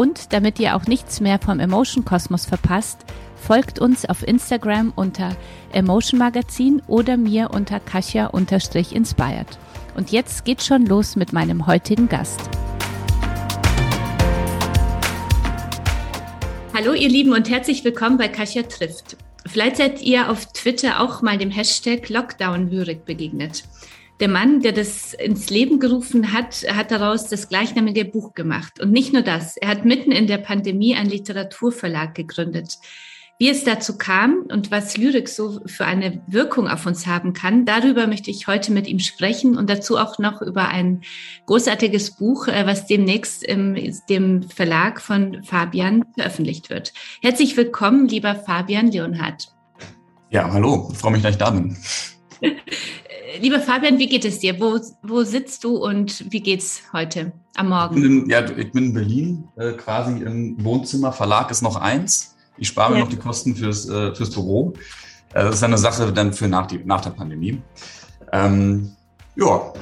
Und damit ihr auch nichts mehr vom Emotion Kosmos verpasst, folgt uns auf Instagram unter Emotion Magazin oder mir unter Kasia-inspired. Und jetzt geht's schon los mit meinem heutigen Gast. Hallo ihr Lieben und herzlich willkommen bei Kasia trifft. Vielleicht seid ihr auf Twitter auch mal dem Hashtag Lockdown-Lyrik begegnet. Der Mann, der das ins Leben gerufen hat, hat daraus das gleichnamige Buch gemacht. Und nicht nur das, er hat mitten in der Pandemie einen Literaturverlag gegründet. Wie es dazu kam und was Lyrik so für eine Wirkung auf uns haben kann, darüber möchte ich heute mit ihm sprechen und dazu auch noch über ein großartiges Buch, äh, was demnächst im dem Verlag von Fabian veröffentlicht wird. Herzlich willkommen, lieber Fabian Leonhardt. Ja, hallo, ich freue mich, dass ich da bin. Lieber Fabian, wie geht es dir? Wo, wo sitzt du und wie geht's heute am Morgen? Ich bin in, ja, ich bin in Berlin, äh, quasi im Wohnzimmer. Verlag ist noch eins. Ich spare mir ja. noch die Kosten fürs, äh, fürs Büro. Äh, das ist eine Sache dann für nach, die, nach der Pandemie. Ähm, ja,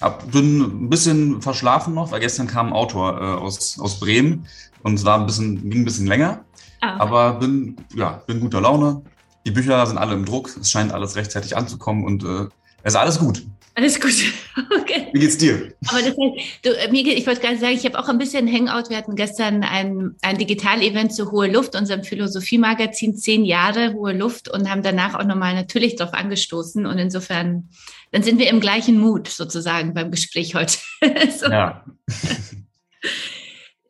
hab, bin ein bisschen verschlafen noch, weil gestern kam ein Autor äh, aus, aus Bremen und es war ein bisschen, ging ein bisschen länger. Ah. Aber bin, ja, bin guter Laune. Die Bücher sind alle im Druck. Es scheint alles rechtzeitig anzukommen und äh, es ist alles gut. Alles gut. Okay. Wie geht's dir? Aber das heißt, du, äh, mir geht, ich wollte gerade sagen, ich habe auch ein bisschen Hangout. Wir hatten gestern ein, ein Digital-Event zu Hohe Luft, unserem Philosophie-Magazin, zehn Jahre Hohe Luft und haben danach auch nochmal natürlich drauf angestoßen. Und insofern, dann sind wir im gleichen Mut sozusagen beim Gespräch heute. so. Ja.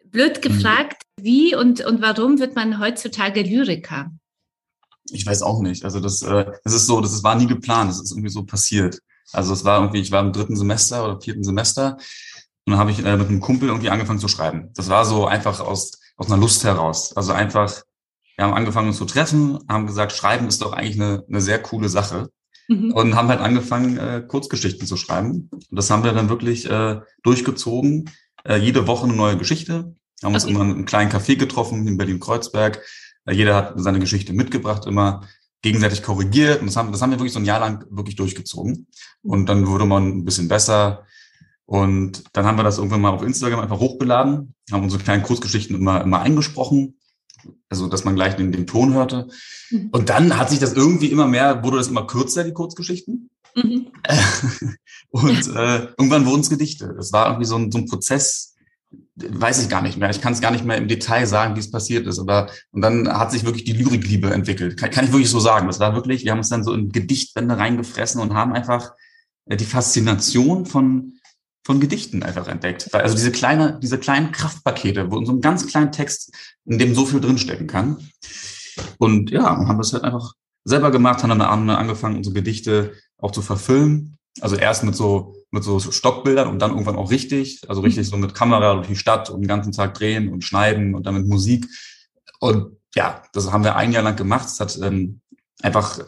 Blöd gefragt, wie und, und warum wird man heutzutage Lyriker? Ich weiß auch nicht. Also das, äh, das ist so, das war nie geplant. Das ist irgendwie so passiert. Also es war irgendwie, ich war im dritten Semester oder vierten Semester und dann habe ich äh, mit einem Kumpel irgendwie angefangen zu schreiben. Das war so einfach aus aus einer Lust heraus. Also einfach, wir haben angefangen uns zu treffen, haben gesagt, Schreiben ist doch eigentlich eine, eine sehr coole Sache. Mhm. Und haben halt angefangen, äh, Kurzgeschichten zu schreiben. Und das haben wir dann wirklich äh, durchgezogen. Äh, jede Woche eine neue Geschichte. Haben uns okay. immer in einem kleinen Café getroffen in Berlin-Kreuzberg jeder hat seine Geschichte mitgebracht, immer gegenseitig korrigiert. Und das haben, das haben wir wirklich so ein Jahr lang wirklich durchgezogen. Und dann wurde man ein bisschen besser. Und dann haben wir das irgendwann mal auf Instagram einfach hochgeladen, haben unsere kleinen Kurzgeschichten immer, immer eingesprochen. Also, dass man gleich den, den Ton hörte. Mhm. Und dann hat sich das irgendwie immer mehr, wurde das immer kürzer, die Kurzgeschichten. Mhm. und äh, irgendwann wurden es Gedichte. Das war irgendwie so ein, so ein Prozess, weiß ich gar nicht mehr. Ich kann es gar nicht mehr im Detail sagen, wie es passiert ist. Aber und dann hat sich wirklich die Lyrikliebe entwickelt. Kann, kann ich wirklich so sagen. Das war wirklich, wir haben uns dann so in Gedichtbände reingefressen und haben einfach äh, die Faszination von von Gedichten einfach entdeckt. Also diese kleine, diese kleinen Kraftpakete, wo in so einem ganz kleinen Text, in dem so viel drinstecken kann. Und ja, haben das halt einfach selber gemacht, haben dann angefangen, unsere Gedichte auch zu verfilmen. Also erst mit so mit so Stockbildern und dann irgendwann auch richtig, also richtig so mit Kamera durch die Stadt und den ganzen Tag drehen und schneiden und dann mit Musik. Und ja, das haben wir ein Jahr lang gemacht. Es hat ähm, einfach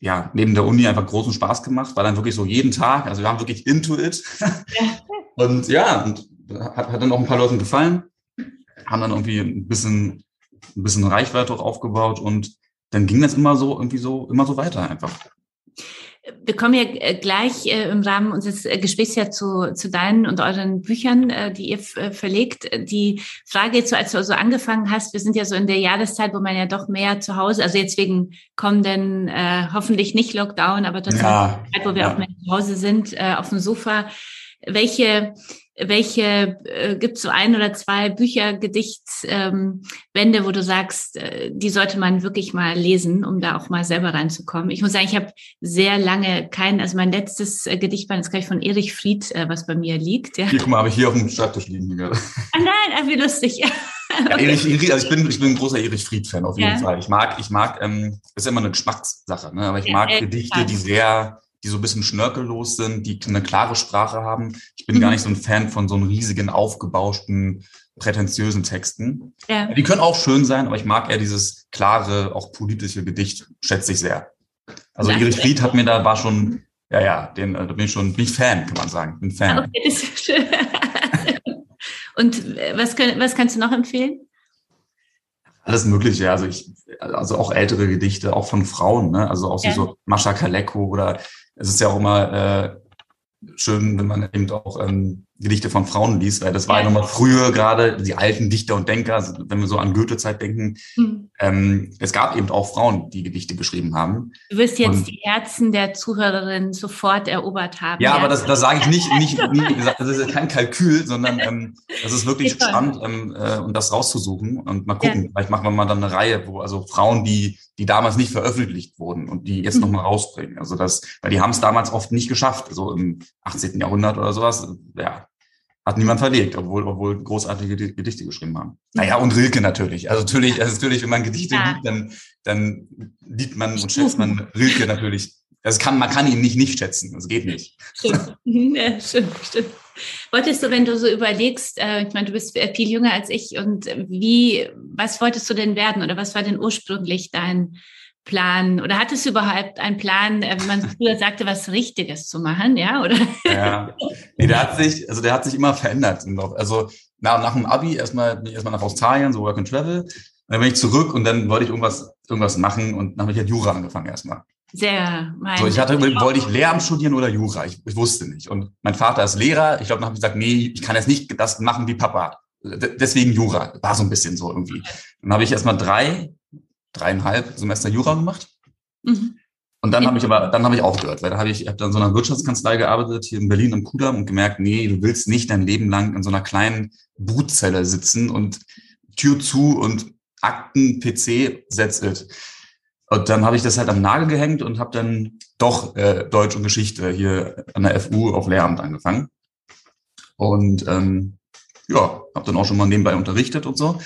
ja neben der Uni einfach großen Spaß gemacht, war dann wirklich so jeden Tag, also wir haben wirklich into it. und ja, und hat, hat dann auch ein paar Leuten gefallen, haben dann irgendwie ein bisschen ein bisschen Reichweite auch aufgebaut und dann ging das immer so irgendwie so immer so weiter einfach. Wir kommen ja äh, gleich äh, im Rahmen unseres äh, Gesprächs ja zu, zu deinen und euren Büchern, die ihr verlegt. Die Frage jetzt so, als du so angefangen hast, wir sind ja so in der Jahreszeit, wo man ja doch mehr zu Hause, also jetzt wegen kommenden, äh, hoffentlich nicht Lockdown, aber trotzdem, ja, Zeit, wo wir ja. auch mehr zu Hause sind, äh, auf dem Sofa. Welche welche äh, gibt es so ein oder zwei Bücher, Gedichtsbände, ähm, wo du sagst, äh, die sollte man wirklich mal lesen, um da auch mal selber reinzukommen? Ich muss sagen, ich habe sehr lange keinen, also mein letztes äh, Gedichtband ist gleich von Erich Fried, äh, was bei mir liegt. Ja. Hier, guck mal, habe ich hier auf dem Schreibtisch liegen gerade. Ah nein, ah, wie lustig. Ja, Erich, Erich, also ich bin, ich bin ein großer Erich Fried-Fan auf jeden ja. Fall. Ich mag, ich mag, ähm, ist immer eine Geschmackssache, ne? aber ich mag Gedichte, die sehr die so ein bisschen schnörkellos sind, die eine klare Sprache haben. Ich bin mhm. gar nicht so ein Fan von so einem riesigen, aufgebauschten, prätentiösen Texten. Ja. Die können auch schön sein, aber ich mag eher dieses klare, auch politische Gedicht, schätze ich sehr. Also Erich Fried hat mir da, war schon, ja, ja, den, äh, da bin ich schon, bin ich Fan, kann man sagen. Bin Fan. Okay, das ist schön. Und äh, was, was kannst du noch empfehlen? Alles Mögliche, also ich, also auch ältere Gedichte, auch von Frauen, ne? Also auch ja. so Mascha Kaleko oder es ist ja auch immer äh, schön, wenn man eben auch ähm, Gedichte von Frauen liest, weil das war ja, ja nochmal früher gerade die alten Dichter und Denker, also wenn wir so an Goethe-Zeit denken, mhm. ähm, es gab eben auch Frauen, die Gedichte geschrieben haben. Du wirst jetzt und, die Herzen der Zuhörerinnen sofort erobert haben. Ja, ja. aber das, das sage ich nicht, nicht, gesagt, das ist kein Kalkül, sondern ähm, das ist wirklich spannend, ähm, äh, um das rauszusuchen und mal gucken. Ja. Vielleicht machen wir mal dann eine Reihe, wo also Frauen, die die damals nicht veröffentlicht wurden und die jetzt mhm. nochmal rausbringen. Also das, weil die haben es damals oft nicht geschafft, so im 18. Jahrhundert oder sowas. Ja, hat niemand verlegt, obwohl, obwohl großartige Gedichte geschrieben haben. Naja, und Rilke natürlich. Also natürlich, also natürlich, wenn man Gedichte ja. liebt, dann, dann liebt man und schätzt man Rilke natürlich. Das kann, man kann ihn nicht nicht schätzen. Das geht nicht. Stimmt. Ja, stimmt, stimmt. Wolltest du, wenn du so überlegst, äh, ich meine, du bist viel jünger als ich und wie, was wolltest du denn werden oder was war denn ursprünglich dein, Plan oder hattest du überhaupt einen Plan, äh, wie man früher sagte, was Richtiges zu machen, ja? Oder? Ja, nee, der hat sich, also der hat sich immer verändert. Also nach, nach dem Abi erstmal bin ich erstmal nach Australien, so Work and Travel. Dann bin ich zurück und dann wollte ich irgendwas, irgendwas machen und dann habe ich halt Jura angefangen erstmal. Sehr, mein so, ich hatte wollte ich Lehramt studieren oder Jura? Ich, ich wusste nicht. Und mein Vater ist Lehrer. Ich glaube, dann habe ich gesagt, nee, ich kann jetzt nicht das machen wie Papa. Deswegen Jura. War so ein bisschen so irgendwie. Dann habe ich erstmal drei dreieinhalb Semester Jura gemacht. Mhm. Und dann habe ich aber, dann habe ich aufgehört, weil da habe ich, habe dann in so einer Wirtschaftskanzlei gearbeitet, hier in Berlin am Kudamm und gemerkt, nee, du willst nicht dein Leben lang in so einer kleinen Brutzelle sitzen und Tür zu und Akten, PC, that's it. Und dann habe ich das halt am Nagel gehängt und habe dann doch äh, Deutsch und Geschichte hier an der FU auf Lehramt angefangen. Und ähm, ja, habe dann auch schon mal nebenbei unterrichtet und so.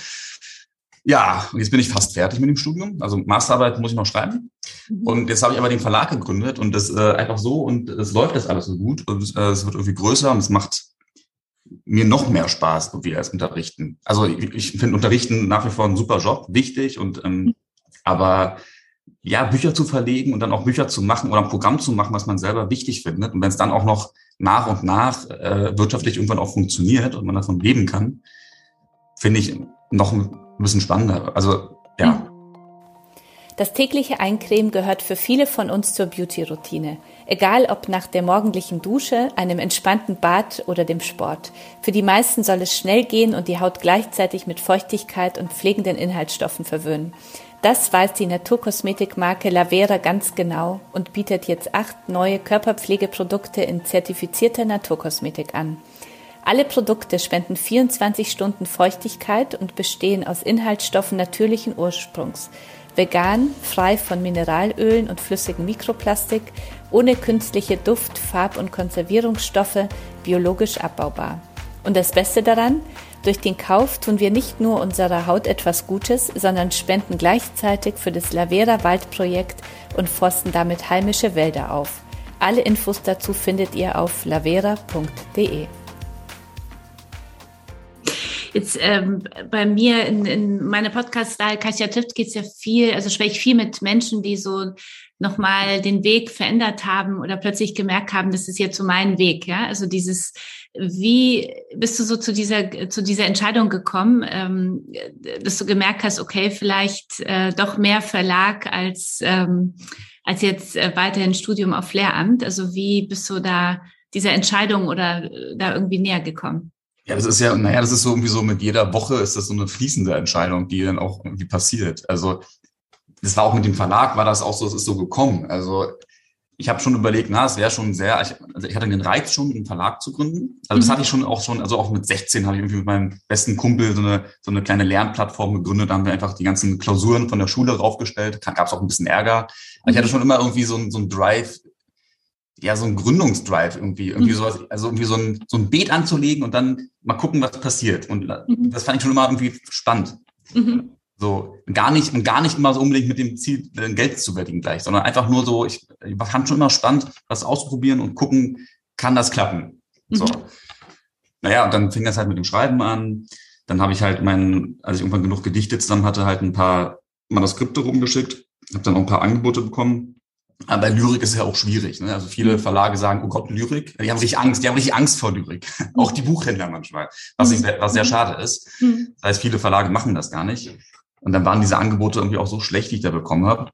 Ja, und jetzt bin ich fast fertig mit dem Studium. Also Masterarbeit muss ich noch schreiben. Mhm. Und jetzt habe ich aber den Verlag gegründet und das äh, einfach so und es läuft jetzt alles so gut und äh, es wird irgendwie größer und es macht mir noch mehr Spaß irgendwie als Unterrichten. Also ich, ich finde Unterrichten nach wie vor ein super Job, wichtig und ähm, aber ja, Bücher zu verlegen und dann auch Bücher zu machen oder ein Programm zu machen, was man selber wichtig findet. Und wenn es dann auch noch nach und nach äh, wirtschaftlich irgendwann auch funktioniert und man davon leben kann, finde ich noch ein bisschen spannender. Also ja. Mhm. Das tägliche Eincremen gehört für viele von uns zur Beauty-Routine. Egal ob nach der morgendlichen Dusche, einem entspannten Bad oder dem Sport. Für die meisten soll es schnell gehen und die Haut gleichzeitig mit Feuchtigkeit und pflegenden Inhaltsstoffen verwöhnen. Das weiß die Naturkosmetikmarke Lavera ganz genau und bietet jetzt acht neue Körperpflegeprodukte in zertifizierter Naturkosmetik an. Alle Produkte spenden 24 Stunden Feuchtigkeit und bestehen aus Inhaltsstoffen natürlichen Ursprungs. Vegan, frei von Mineralölen und flüssigem Mikroplastik, ohne künstliche Duft-, Farb- und Konservierungsstoffe, biologisch abbaubar. Und das Beste daran, durch den Kauf tun wir nicht nur unserer Haut etwas Gutes, sondern spenden gleichzeitig für das Lavera Waldprojekt und forsten damit heimische Wälder auf. Alle Infos dazu findet ihr auf lavera.de. Jetzt ähm, bei mir in, in meiner Podcast-Style Kasia trifft geht es ja viel, also spreche ich viel mit Menschen, die so nochmal den Weg verändert haben oder plötzlich gemerkt haben, das ist jetzt so mein Weg, ja. Also dieses, wie bist du so zu dieser, zu dieser Entscheidung gekommen, ähm, dass du gemerkt hast, okay, vielleicht äh, doch mehr Verlag als, ähm, als jetzt äh, weiterhin Studium auf Lehramt? Also wie bist du da dieser Entscheidung oder äh, da irgendwie näher gekommen? Ja, das ist ja, naja, das ist so irgendwie so mit jeder Woche ist das so eine fließende Entscheidung, die dann auch irgendwie passiert. Also das war auch mit dem Verlag, war das auch so, es ist so gekommen. Also ich habe schon überlegt, na, es wäre schon sehr, ich, also ich hatte den Reiz schon, einen Verlag zu gründen. Also das mhm. hatte ich schon auch schon, also auch mit 16 habe ich irgendwie mit meinem besten Kumpel so eine, so eine kleine Lernplattform gegründet. Da haben wir einfach die ganzen Klausuren von der Schule draufgestellt. Gab es auch ein bisschen Ärger. Aber ich hatte mhm. schon immer irgendwie so, ein so ein Drive, ja, so ein Gründungsdrive irgendwie, irgendwie mhm. sowas, also irgendwie so ein, so ein Beet anzulegen und dann mal gucken, was passiert. Und mhm. das fand ich schon immer irgendwie spannend. Mhm. So, gar nicht, und gar nicht immer so unbedingt mit dem Ziel, Geld zu verdienen gleich, sondern einfach nur so, ich, ich fand schon immer spannend, was auszuprobieren und gucken, kann das klappen? So. Mhm. Naja, und dann fing das halt mit dem Schreiben an. Dann habe ich halt meinen, als ich irgendwann genug Gedichte zusammen hatte, halt ein paar Manuskripte rumgeschickt, habe dann auch ein paar Angebote bekommen. Aber Lyrik ist ja auch schwierig. Ne? Also viele mhm. Verlage sagen, oh Gott, Lyrik. Die haben richtig Angst, die haben richtig Angst vor Lyrik. auch die Buchhändler manchmal, was, ich, was sehr schade ist. Mhm. Das heißt, viele Verlage machen das gar nicht. Und dann waren diese Angebote irgendwie auch so schlecht, die ich da bekommen habe.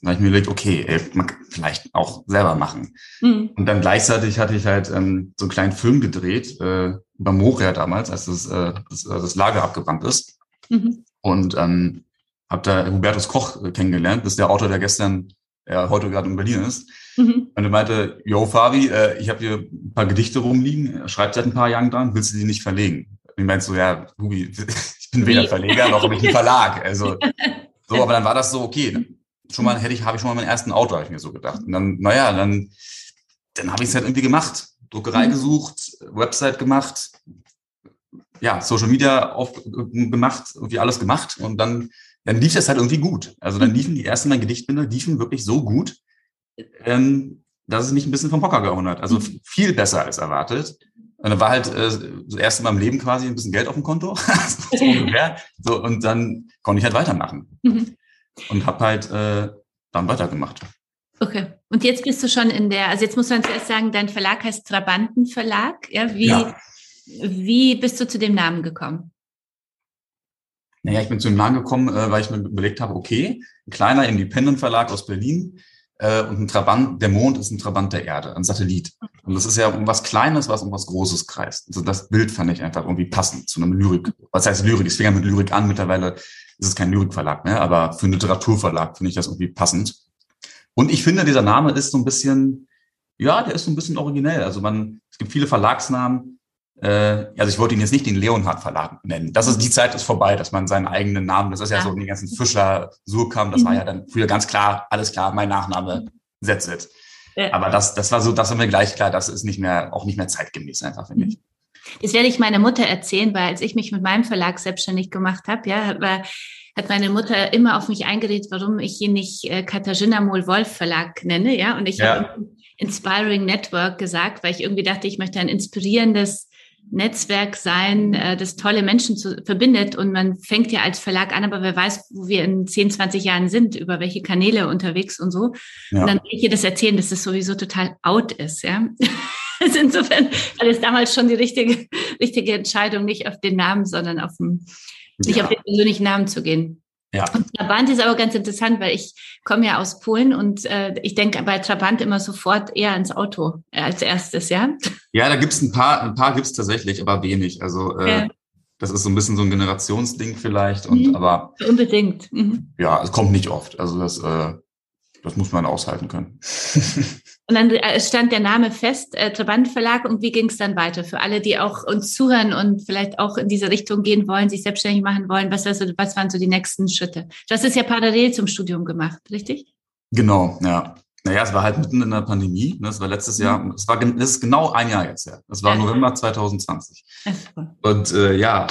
Dann habe ich mir überlegt, okay, ey, man kann vielleicht auch selber machen. Mhm. Und dann gleichzeitig hatte ich halt ähm, so einen kleinen Film gedreht, äh, über Moria damals, als das, äh, das, äh, das Lager abgebrannt ist. Mhm. Und ähm, habe da Hubertus Koch äh, kennengelernt, das ist der Autor, der gestern, äh, heute gerade in Berlin ist. Mhm. Und er meinte, yo Fabi, äh, ich habe hier ein paar Gedichte rumliegen, schreibt seit ein paar Jahren dran, willst du die nicht verlegen? Und ich meinte so, ja, Hubi, bin weder Verleger noch habe ich einen Verlag. Also so, aber dann war das so, okay, schon mal hätte ich, habe ich schon mal meinen ersten Autor, habe ich mir so gedacht. Und dann, naja, dann, dann habe ich es halt irgendwie gemacht. Druckerei mhm. gesucht, Website gemacht, ja, Social Media auf, gemacht, irgendwie alles gemacht und dann, dann lief das halt irgendwie gut. Also dann mhm. liefen die ersten mein Gedichtbinde, liefen wirklich so gut, ähm, dass es mich ein bisschen vom Hocker gehauen hat. Also mhm. viel besser als erwartet. Und dann war halt äh, das erste Mal im Leben quasi ein bisschen Geld auf dem Konto. so, ungefähr. so und dann konnte ich halt weitermachen. Mhm. Und habe halt äh, dann weitergemacht. Okay. Und jetzt bist du schon in der, also jetzt muss man zuerst sagen, dein Verlag heißt Trabanten Verlag. Ja, wie, ja. wie bist du zu dem Namen gekommen? Naja, ich bin zu dem Namen gekommen, äh, weil ich mir überlegt habe, okay, ein kleiner Independent-Verlag aus Berlin äh, und ein Trabant, der Mond ist ein Trabant der Erde, ein Satellit. Und das ist ja um was Kleines, was um was Großes kreist. Also das Bild fand ich einfach irgendwie passend zu einem Lyrik. Was heißt Lyrik? Ich fing ja mit Lyrik an. Mittlerweile ist es kein Lyrikverlag mehr, aber für einen Literaturverlag finde ich das irgendwie passend. Und ich finde, dieser Name ist so ein bisschen, ja, der ist so ein bisschen originell. Also man, es gibt viele Verlagsnamen. Äh, also ich wollte ihn jetzt nicht den Leonhard Verlag nennen. Das ist die Zeit ist vorbei, dass man seinen eigenen Namen, das ist ja, ja. so die ganzen Fischer, Surkamp, das war ja dann früher ganz klar, alles klar, mein Nachname, that's it. Ja. Aber das, das war so, das war mir gleich klar, das ist nicht mehr, auch nicht mehr zeitgemäß einfach, finde ich. Das werde ich meiner Mutter erzählen, weil als ich mich mit meinem Verlag selbstständig gemacht habe, ja, war hat meine Mutter immer auf mich eingeredet, warum ich ihn nicht äh, Katharina Mohl-Wolf Verlag nenne, ja. Und ich ja. habe Inspiring Network gesagt, weil ich irgendwie dachte, ich möchte ein inspirierendes Netzwerk sein, äh, das tolle Menschen zu, verbindet. Und man fängt ja als Verlag an, aber wer weiß, wo wir in 10, 20 Jahren sind, über welche Kanäle unterwegs und so. Ja. Und dann will ich ihr das erzählen, dass das sowieso total out ist, ja. Also insofern war das damals schon die richtige, richtige Entscheidung, nicht auf den Namen, sondern auf nicht ja. auf den persönlichen Namen zu gehen. Ja. Und Trabant ist aber ganz interessant, weil ich komme ja aus Polen und äh, ich denke bei Trabant immer sofort eher ans Auto äh, als erstes, ja? Ja, da gibt's ein paar, ein paar gibt's tatsächlich, aber wenig. Also äh, ja. das ist so ein bisschen so ein Generationsding vielleicht und mhm. aber unbedingt. Mhm. Ja, es kommt nicht oft. Also das, äh, das muss man aushalten können. Und dann äh, stand der Name fest, äh, Trabant Verlag. Und wie ging es dann weiter? Für alle, die auch uns zuhören und vielleicht auch in diese Richtung gehen wollen, sich selbstständig machen wollen, was, was, was waren so die nächsten Schritte? Du hast es ja parallel zum Studium gemacht, richtig? Genau, ja. Naja, es war halt mitten in der Pandemie. Ne? Es war letztes Jahr, mhm. es war das ist genau ein Jahr jetzt her. Es war. November 2020. Und äh, ja,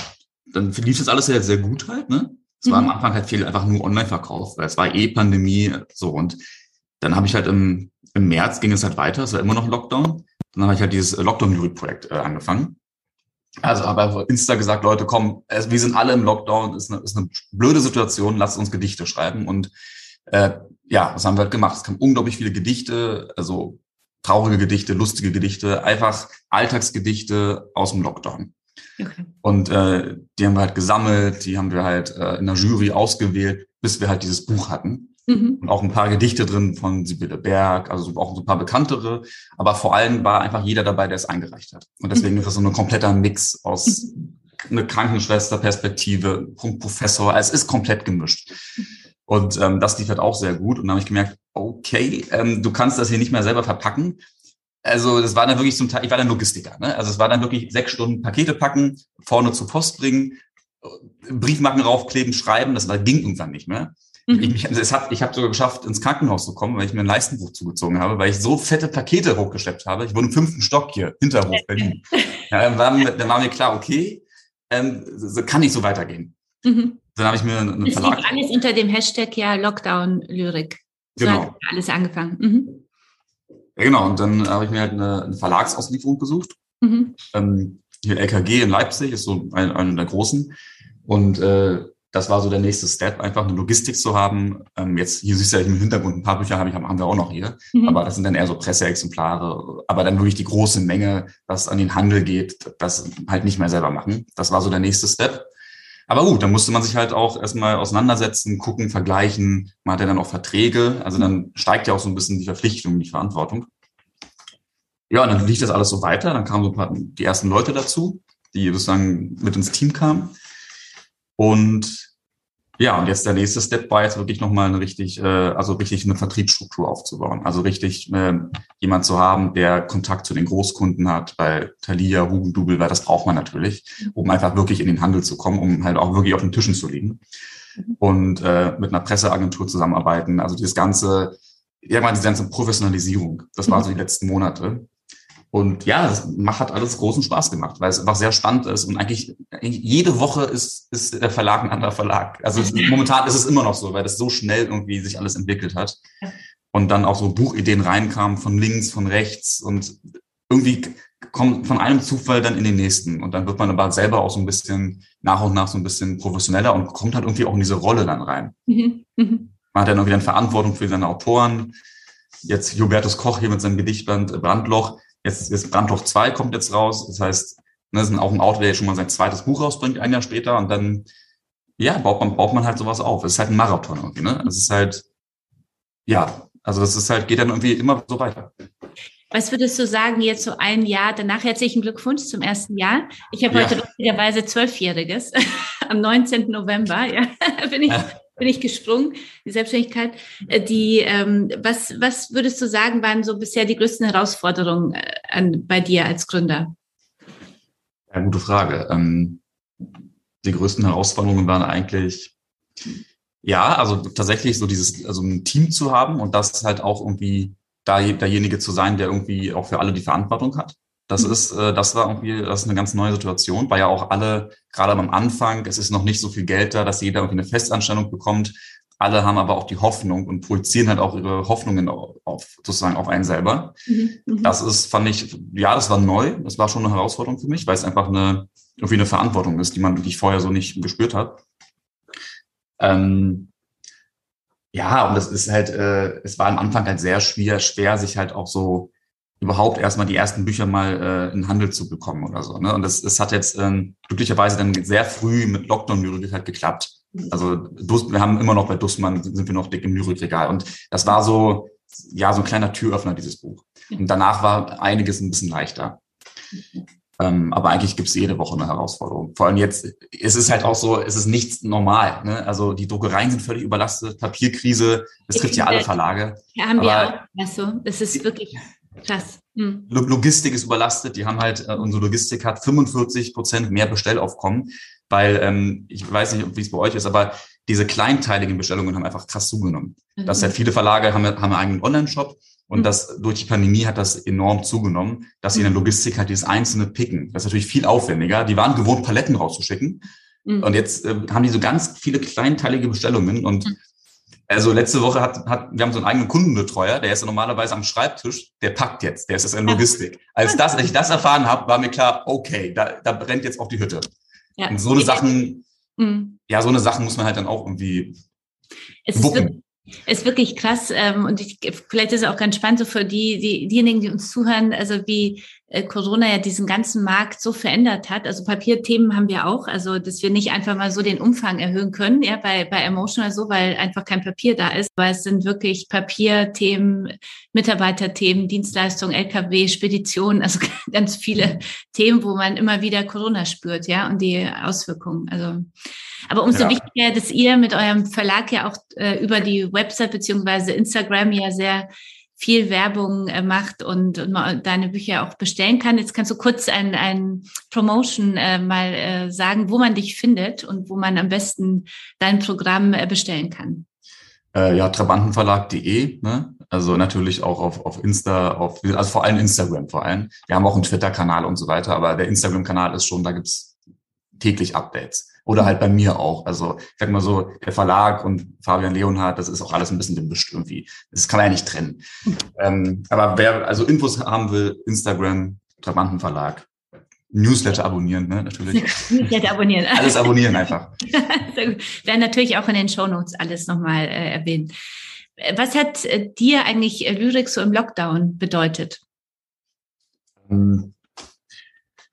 dann lief das alles ja sehr gut halt. Ne? Es war am mhm. Anfang halt viel einfach nur Online-Verkauf, weil es war eh Pandemie so. Und dann habe ich halt im im März ging es halt weiter, es war immer noch Lockdown. Dann habe ich halt dieses Lockdown-Lyrik-Projekt äh, angefangen. Also habe auf Insta gesagt, Leute, komm, wir sind alle im Lockdown, ist eine, ist eine blöde Situation, lasst uns Gedichte schreiben. Und äh, ja, das haben wir halt gemacht. Es kamen unglaublich viele Gedichte, also traurige Gedichte, lustige Gedichte, einfach Alltagsgedichte aus dem Lockdown. Okay. Und äh, die haben wir halt gesammelt, die haben wir halt äh, in der Jury ausgewählt, bis wir halt dieses Buch hatten. Mhm. Und auch ein paar Gedichte drin von Sibylle Berg, also auch so ein paar bekanntere. Aber vor allem war einfach jeder dabei, der es eingereicht hat. Und deswegen mhm. ist das so ein kompletter Mix aus mhm. eine Krankenschwesterperspektive, Professor. Es ist komplett gemischt. Und ähm, das lief halt auch sehr gut. Und dann habe ich gemerkt, okay, ähm, du kannst das hier nicht mehr selber verpacken. Also das war dann wirklich zum Teil, ich war dann Logistiker. Ne? Also es war dann wirklich sechs Stunden Pakete packen, vorne zur Post bringen, Briefmarken raufkleben, schreiben. Das war, ging irgendwann nicht mehr. Mhm. Ich, es hat, ich habe sogar geschafft, ins Krankenhaus zu kommen, weil ich mir ein Leistenbuch zugezogen habe, weil ich so fette Pakete hochgeschleppt habe. Ich wohne im fünften Stock hier, Hinterhof, Berlin. Ja, dann, war mir, dann war mir klar, okay, ähm, so kann nicht so weitergehen. Mhm. dann habe ich mir einen das Verlag. alles unter dem Hashtag ja Lockdown-Lyrik. So genau. alles angefangen. Mhm. Ja, genau. Und dann habe ich mir halt eine, eine Verlagsauslieferung gesucht. Mhm. Ähm, hier LKG in Leipzig ist so ein, einer der großen. Und äh, das war so der nächste Step, einfach eine Logistik zu haben. Ähm, jetzt, hier siehst du ja im Hintergrund, ein paar Bücher habe ich, haben wir auch noch hier. Mhm. Aber das sind dann eher so Presseexemplare. Aber dann wirklich die große Menge, was an den Handel geht, das halt nicht mehr selber machen. Das war so der nächste Step. Aber gut, dann musste man sich halt auch erstmal auseinandersetzen, gucken, vergleichen. Man hat ja dann auch Verträge. Also dann steigt ja auch so ein bisschen die Verpflichtung, die Verantwortung. Ja, und dann lief das alles so weiter. Dann kamen so ein paar, die ersten Leute dazu, die sozusagen mit ins Team kamen. Und ja, und jetzt der nächste Step war jetzt wirklich nochmal eine richtig, äh, also richtig eine Vertriebsstruktur aufzubauen. Also richtig äh, jemand zu haben, der Kontakt zu den Großkunden hat, bei Thalia, Hugendubel, weil das braucht man natürlich, um einfach wirklich in den Handel zu kommen, um halt auch wirklich auf den Tischen zu liegen. Mhm. Und äh, mit einer Presseagentur zusammenarbeiten. Also dieses ganze, ja, diese ganze Professionalisierung, das war so die letzten Monate. Und ja, das hat alles großen Spaß gemacht, weil es einfach sehr spannend ist. Und eigentlich jede Woche ist, ist der Verlag ein anderer Verlag. Also momentan ist es immer noch so, weil das so schnell irgendwie sich alles entwickelt hat. Und dann auch so Buchideen reinkamen von links, von rechts und irgendwie kommt von einem Zufall dann in den nächsten. Und dann wird man aber selber auch so ein bisschen nach und nach so ein bisschen professioneller und kommt halt irgendwie auch in diese Rolle dann rein. Mhm. Mhm. Man hat dann irgendwie dann Verantwortung für seine Autoren. Jetzt Hubertus Koch hier mit seinem Gedichtband Brandloch Jetzt ist Brandloch 2 kommt jetzt raus. Das heißt, ne, das ist auch ein Autor, der schon mal sein zweites Buch rausbringt, ein Jahr später. Und dann, ja, baut man, baut man halt sowas auf. Es ist halt ein Marathon irgendwie, ne? Es ist halt, ja, also das ist halt, geht dann irgendwie immer so weiter. Was würdest du sagen, jetzt so ein Jahr, danach herzlichen Glückwunsch zum ersten Jahr. Ich habe ja. heute lustigerweise Zwölfjähriges, am 19. November, ja, bin ich bin ich gesprungen, die Selbstständigkeit. Äh, die, ähm, was, was würdest du sagen, waren so bisher die größten Herausforderungen äh, an, bei dir als Gründer? Ja, gute Frage. Ähm, die größten Herausforderungen waren eigentlich, ja, also tatsächlich so dieses, also ein Team zu haben und das halt auch irgendwie da, derjenige zu sein, der irgendwie auch für alle die Verantwortung hat. Das ist, äh, das war irgendwie, das ist eine ganz neue Situation, weil ja auch alle, gerade am Anfang, es ist noch nicht so viel Geld da, dass jeder irgendwie eine Festanstellung bekommt. Alle haben aber auch die Hoffnung und projizieren halt auch ihre Hoffnungen auf, sozusagen auf einen selber. Mhm. mhm. Das ist, fand ich, ja, das war neu. Das war schon eine Herausforderung für mich, weil es einfach eine, irgendwie eine Verantwortung ist, die man wirklich vorher so nicht gespürt hat. Ähm, ja, und das ist halt, äh, es war am Anfang halt sehr schwer, schwer, sich halt auch so überhaupt erstmal die ersten Bücher mal äh, in Handel zu bekommen oder so. Ne? Und das, das hat jetzt ähm, glücklicherweise dann sehr früh mit Lockdown-Lyrik halt geklappt. Also wir haben immer noch bei Dussmann, sind wir noch dick im Lyrikregal. Und das war so, ja, so ein kleiner Türöffner, dieses Buch. Und danach war einiges ein bisschen leichter. Ähm, aber eigentlich gibt es jede Woche eine Herausforderung. Vor allem jetzt, es ist halt auch so, es ist nichts normal. Ne? Also die Druckereien sind völlig überlastet, Papierkrise, das trifft ja alle Verlage. Ja, haben aber wir auch. Also, es ist wirklich Krass. Hm. Logistik ist überlastet. Die haben halt, äh, unsere Logistik hat 45 Prozent mehr Bestellaufkommen, weil ähm, ich weiß nicht, wie es bei euch ist, aber diese kleinteiligen Bestellungen haben einfach krass zugenommen. Mhm. Das ja viele Verlage haben, haben einen eigenen Online-Shop und mhm. das durch die Pandemie hat das enorm zugenommen, dass sie in der mhm. Logistik halt dieses einzelne picken. Das ist natürlich viel aufwendiger. Die waren gewohnt, Paletten rauszuschicken. Mhm. Und jetzt äh, haben die so ganz viele kleinteilige Bestellungen und mhm. Also letzte Woche hat, hat wir haben so einen eigenen Kundenbetreuer, der ist ja normalerweise am Schreibtisch, der packt jetzt, der ist jetzt in Logistik. Als das, als ich das erfahren habe, war mir klar, okay, da, da brennt jetzt auch die Hütte. Ja. Und so eine Sachen, mhm. ja, so eine Sachen muss man halt dann auch irgendwie es wuppen. Ist wirklich krass ähm, und ich, vielleicht ist es auch ganz spannend so für die, die diejenigen, die uns zuhören, also wie äh, Corona ja diesen ganzen Markt so verändert hat. Also Papierthemen haben wir auch, also dass wir nicht einfach mal so den Umfang erhöhen können, ja, bei, bei Emotional so, weil einfach kein Papier da ist. Weil es sind wirklich Papierthemen, Mitarbeiterthemen, Dienstleistungen, LKW, Speditionen, also ganz viele Themen, wo man immer wieder Corona spürt, ja, und die Auswirkungen. Also aber umso ja. wichtiger, dass ihr mit eurem Verlag ja auch äh, über die Website beziehungsweise Instagram ja sehr viel Werbung äh, macht und, und man deine Bücher auch bestellen kann. Jetzt kannst du kurz ein, ein Promotion äh, mal äh, sagen, wo man dich findet und wo man am besten dein Programm äh, bestellen kann. Äh, ja, trabantenverlag.de, ne? Also natürlich auch auf, auf Insta, auf, also vor allem Instagram vor allem. Wir haben auch einen Twitter-Kanal und so weiter, aber der Instagram-Kanal ist schon, da gibt's täglich Updates. Oder halt bei mir auch. Also ich sag mal so, der Verlag und Fabian Leonhardt, das ist auch alles ein bisschen gemischt irgendwie. Das kann man ja nicht trennen. Ähm, aber wer also Infos haben will, Instagram, Trabantenverlag, Newsletter abonnieren, ne, natürlich. Newsletter abonnieren. Alles abonnieren einfach. Werden natürlich auch in den Shownotes alles nochmal äh, erwähnen. Was hat äh, dir eigentlich äh, Lyrik so im Lockdown bedeutet? Ähm,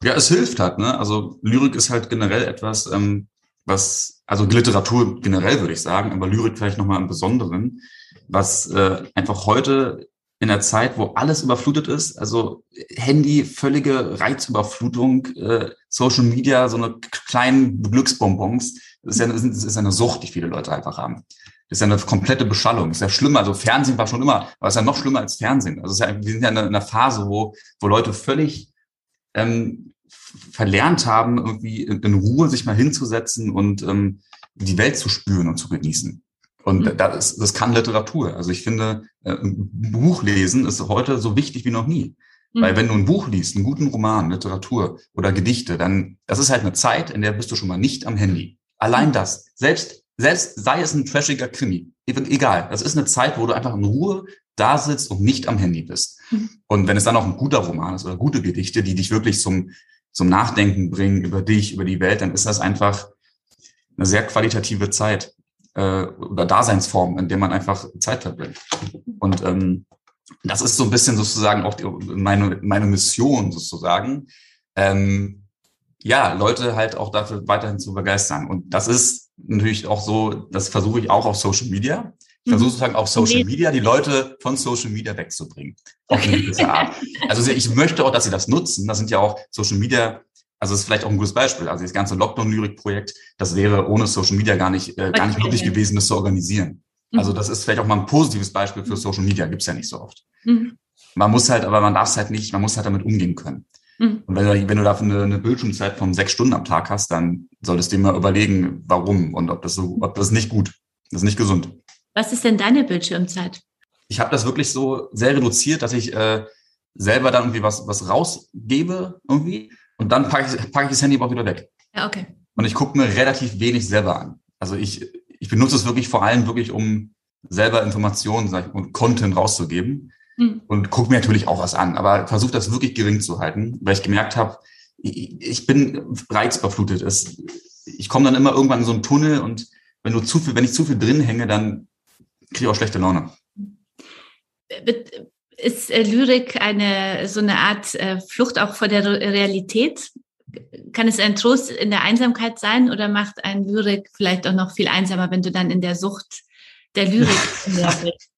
ja, es hilft halt, ne? Also Lyrik ist halt generell etwas, ähm, was, also Literatur generell würde ich sagen, aber Lyrik vielleicht nochmal im Besonderen, was äh, einfach heute in der Zeit, wo alles überflutet ist, also Handy, völlige Reizüberflutung, äh, Social Media, so eine kleinen Glücksbonbons, das ist ja, das ist ja eine Sucht, die viele Leute einfach haben. Das ist ja eine komplette Beschallung. Das ist ja schlimmer. Also Fernsehen war schon immer, aber es ist ja noch schlimmer als Fernsehen. Also es ist ja, wir sind ja in einer Phase, wo, wo Leute völlig ähm, verlernt haben, irgendwie in, Ruhe sich mal hinzusetzen und ähm, die Welt zu spüren und zu genießen. Und mhm. das, das kann Literatur. Also ich finde, äh, ein Buch lesen ist heute so wichtig wie noch nie. Mhm. Weil wenn du ein Buch liest, einen guten Roman, Literatur oder Gedichte, dann, das ist halt eine Zeit, in der bist du schon mal nicht am Handy. Allein mhm. das. Selbst, selbst sei es ein trashiger Krimi. Egal. Das ist eine Zeit, wo du einfach in Ruhe da sitzt und nicht am Handy bist. Mhm. Und wenn es dann auch ein guter Roman ist oder gute Gedichte, die dich wirklich zum, zum Nachdenken bringen über dich, über die Welt, dann ist das einfach eine sehr qualitative Zeit äh, oder Daseinsform, in der man einfach Zeit verbringt. Und ähm, das ist so ein bisschen sozusagen auch die, meine, meine Mission sozusagen, ähm, ja, Leute halt auch dafür weiterhin zu begeistern. Und das ist natürlich auch so, das versuche ich auch auf Social Media. Ich versuche mhm. sozusagen auf Social Media die Leute von Social Media wegzubringen. Auf eine gewisse Art. Also ich möchte auch, dass sie das nutzen. Das sind ja auch Social Media also das ist vielleicht auch ein gutes Beispiel. Also das ganze Lockdown-Lyrik-Projekt, das wäre ohne Social Media gar nicht, äh, gar nicht möglich gewesen, das zu organisieren. Mhm. Also das ist vielleicht auch mal ein positives Beispiel für Social Media, gibt's ja nicht so oft. Mhm. Man muss halt, aber man darf es halt nicht, man muss halt damit umgehen können. Mhm. Und wenn du, wenn du dafür eine, eine Bildschirmzeit von sechs Stunden am Tag hast, dann solltest du dir mal überlegen, warum und ob das so, ob das nicht gut, das ist nicht gesund. Was ist denn deine Bildschirmzeit? Ich habe das wirklich so sehr reduziert, dass ich äh, selber dann irgendwie was, was rausgebe irgendwie und dann packe ich, pack ich das Handy aber auch wieder weg. Ja, okay. Und ich gucke mir relativ wenig selber an. Also ich, ich benutze es wirklich vor allem wirklich, um selber Informationen ich, und Content rauszugeben. Mhm. Und gucke mir natürlich auch was an, aber versuche das wirklich gering zu halten, weil ich gemerkt habe, ich, ich bin reizüberflutet. Es, ich komme dann immer irgendwann in so einen Tunnel und wenn du zu viel, wenn ich zu viel drin hänge, dann kriege ich auch schlechte Laune ist äh, Lyrik eine so eine Art äh, Flucht auch vor der Realität? Kann es ein Trost in der Einsamkeit sein oder macht ein Lyrik vielleicht auch noch viel einsamer, wenn du dann in der Sucht der Lyrik bist?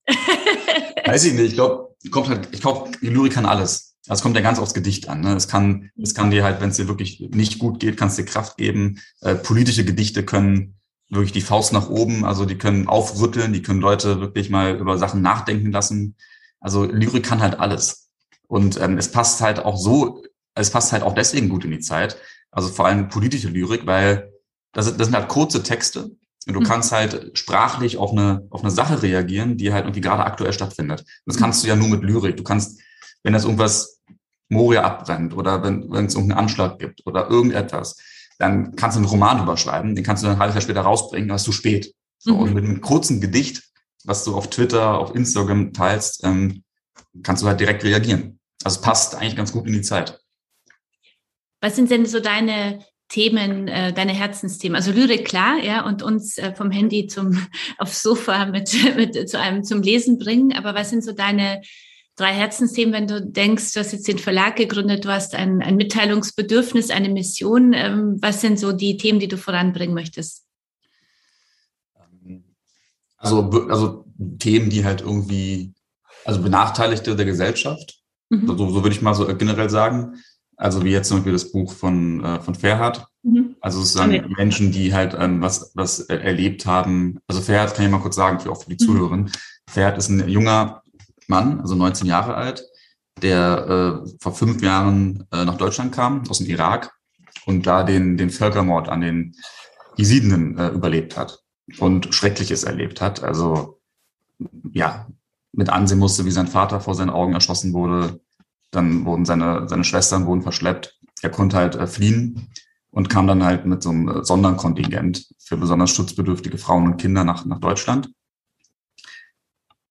Weiß ich nicht. Ich glaube, kommt halt, ich glaube, die Lyrik kann alles. Das kommt ja ganz aufs Gedicht an. Ne? Es kann, es kann dir halt, wenn es dir wirklich nicht gut geht, kann es dir Kraft geben. Äh, politische Gedichte können wirklich die Faust nach oben, also die können aufrütteln, die können Leute wirklich mal über Sachen nachdenken lassen. Also Lyrik kann halt alles. Und ähm, es passt halt auch so, es passt halt auch deswegen gut in die Zeit. Also vor allem politische Lyrik, weil das, das sind halt kurze Texte. Und du mhm. kannst halt sprachlich auf eine, auf eine Sache reagieren, die halt irgendwie gerade aktuell stattfindet. Und das mhm. kannst du ja nur mit Lyrik. Du kannst, wenn das irgendwas Moria abbrennt oder wenn, wenn es irgendeinen Anschlag gibt oder irgendetwas, dann kannst du einen Roman überschreiben, den kannst du dann ein halbes Jahr später rausbringen, dann ist zu spät. So, mhm. Und mit einem kurzen Gedicht was du auf Twitter, auf Instagram teilst, ähm, kannst du halt direkt reagieren. Also es passt eigentlich ganz gut in die Zeit. Was sind denn so deine Themen, äh, deine Herzensthemen? Also Lyrik klar, ja, und uns äh, vom Handy zum aufs Sofa mit, mit zu einem zum Lesen bringen. Aber was sind so deine drei Herzensthemen, wenn du denkst, du hast jetzt den Verlag gegründet, du hast ein, ein Mitteilungsbedürfnis, eine Mission. Ähm, was sind so die Themen, die du voranbringen möchtest? Also, also Themen, die halt irgendwie, also Benachteiligte der Gesellschaft, mhm. so, so würde ich mal so generell sagen. Also wie jetzt zum Beispiel das Buch von, äh, von Ferhat. Mhm. Also sozusagen okay. Menschen, die halt ähm, was, was erlebt haben. Also Ferhat kann ich mal kurz sagen, für, auch für die mhm. Zuhörer. Ferhat ist ein junger Mann, also 19 Jahre alt, der äh, vor fünf Jahren äh, nach Deutschland kam, aus dem Irak und da den, den Völkermord an den Jesiden äh, überlebt hat und Schreckliches erlebt hat. Also ja, mit ansehen musste, wie sein Vater vor seinen Augen erschossen wurde. Dann wurden seine, seine Schwestern wurden verschleppt. Er konnte halt äh, fliehen und kam dann halt mit so einem Sonderkontingent für besonders schutzbedürftige Frauen und Kinder nach, nach Deutschland.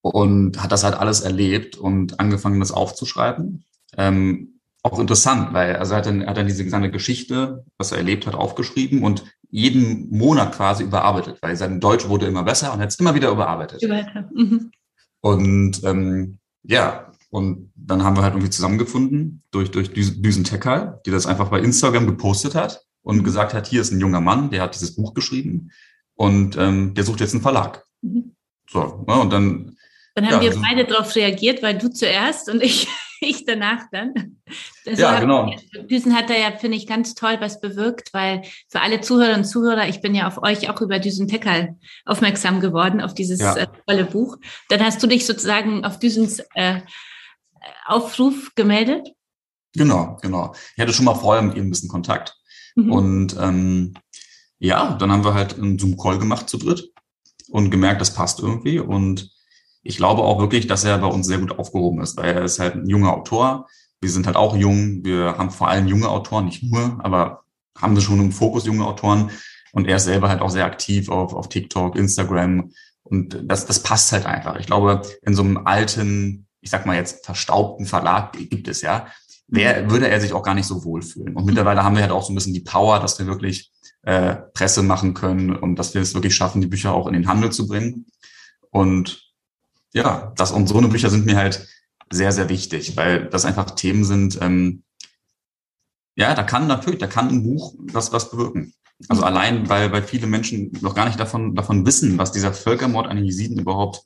Und hat das halt alles erlebt und angefangen, das aufzuschreiben. Ähm, auch interessant, weil also er hat dann, hat dann diese seine Geschichte, was er erlebt hat, aufgeschrieben und jeden Monat quasi überarbeitet, weil sein Deutsch wurde immer besser und hat es immer wieder überarbeitet. Mhm. Und ähm, ja, und dann haben wir halt irgendwie zusammengefunden durch, durch Düsen Tekal, die das einfach bei Instagram gepostet hat und mhm. gesagt hat, hier ist ein junger Mann, der hat dieses Buch geschrieben und ähm, der sucht jetzt einen Verlag. Mhm. So, ja, und dann. Dann haben ja, wir beide darauf reagiert, weil du zuerst und ich, ich danach dann. Das ja, genau. Düsen hat da ja, finde ich, ganz toll was bewirkt, weil für alle Zuhörerinnen und Zuhörer, ich bin ja auf euch auch über Düsen Tekal aufmerksam geworden, auf dieses ja. äh, tolle Buch. Dann hast du dich sozusagen auf Düsens äh, Aufruf gemeldet? Genau, genau. Ich hatte schon mal vorher mit ihm ein bisschen Kontakt. Mhm. Und ähm, ja, dann haben wir halt einen Zoom-Call gemacht zu dritt und gemerkt, das passt irgendwie. Und ich glaube auch wirklich, dass er bei uns sehr gut aufgehoben ist, weil er ist halt ein junger Autor. Wir sind halt auch jung. Wir haben vor allem junge Autoren, nicht nur, aber haben wir schon im Fokus junge Autoren. Und er ist selber halt auch sehr aktiv auf, auf TikTok, Instagram. Und das, das passt halt einfach. Ich glaube, in so einem alten, ich sag mal jetzt verstaubten Verlag gibt es ja, wär, würde er sich auch gar nicht so wohlfühlen. Und mittlerweile haben wir halt auch so ein bisschen die Power, dass wir wirklich äh, Presse machen können und dass wir es wirklich schaffen, die Bücher auch in den Handel zu bringen. Und ja, das und so eine Bücher sind mir halt sehr, sehr wichtig, weil das einfach Themen sind, ähm, ja, da kann natürlich, da kann ein Buch was, was bewirken. Also allein, weil, weil viele Menschen noch gar nicht davon, davon wissen, was dieser Völkermord an den Jesiden überhaupt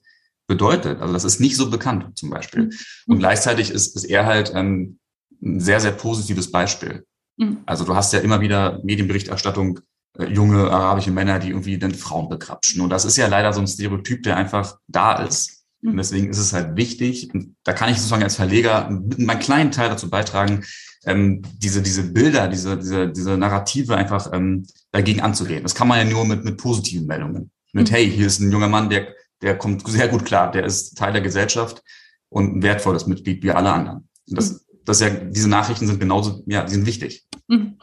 bedeutet. Also das ist nicht so bekannt zum Beispiel. Und gleichzeitig ist, ist er halt ähm, ein sehr, sehr positives Beispiel. Mhm. Also du hast ja immer wieder Medienberichterstattung, äh, junge arabische Männer, die irgendwie den Frauen bekrapschen. Und das ist ja leider so ein Stereotyp, der einfach da ist. Mhm. Und deswegen ist es halt wichtig, und da kann ich sozusagen als Verleger meinen kleinen Teil dazu beitragen, ähm, diese, diese Bilder, diese, diese, diese Narrative einfach ähm, dagegen anzugehen. Das kann man ja nur mit, mit positiven Meldungen. Mit, mhm. hey, hier ist ein junger Mann, der, der kommt sehr gut klar, der ist Teil der Gesellschaft und ein wertvolles Mitglied wie alle anderen. Und das, mhm das ja, diese Nachrichten sind genauso, ja, die sind wichtig. Mhm.